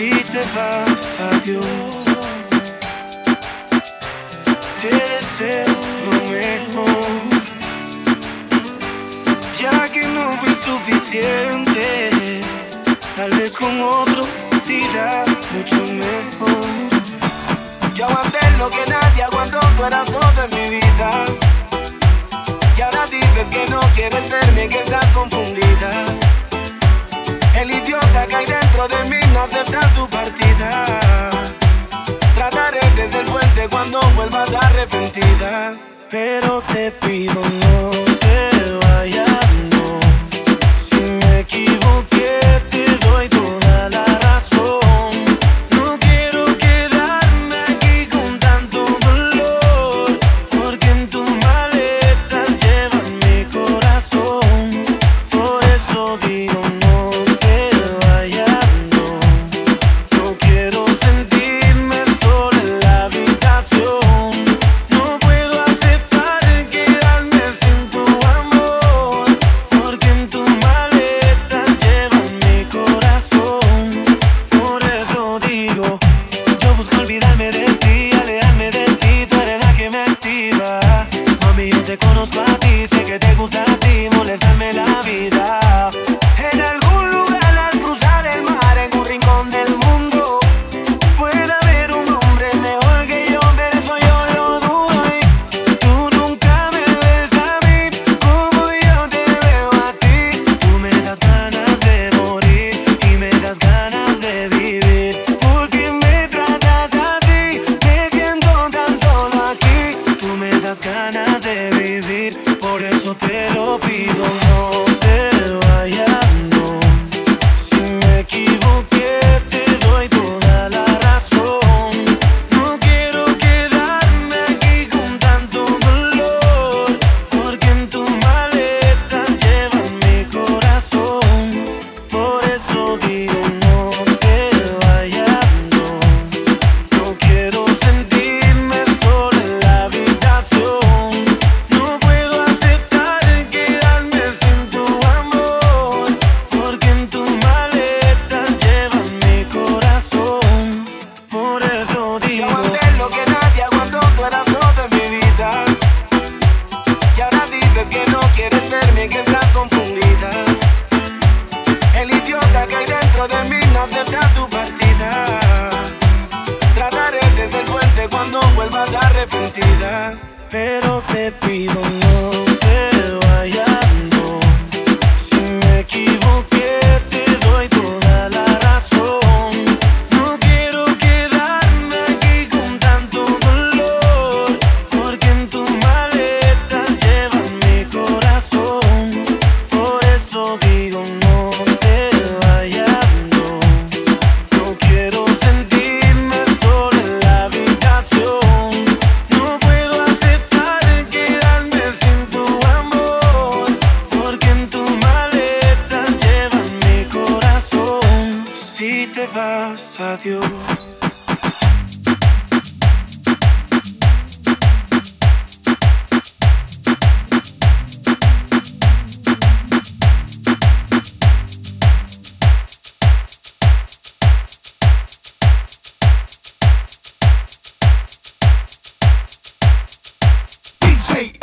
si te vas, adiós. Te deseo lo mejor, ya que no fue suficiente. Tal vez con otro dirá mucho mejor. Yo aguanté lo que nadie aguantó, tú eras todo en mi vida. Y ahora dices que no quieres verme, que estás confundida. El idiota que hay dentro de mí aceptar tu partida. Trataré de ser fuerte cuando vuelvas arrepentida. Pero te pido no te unos para ti, sé que te gusta de vivir, por eso te lo pido, no te pero te pido you. DJ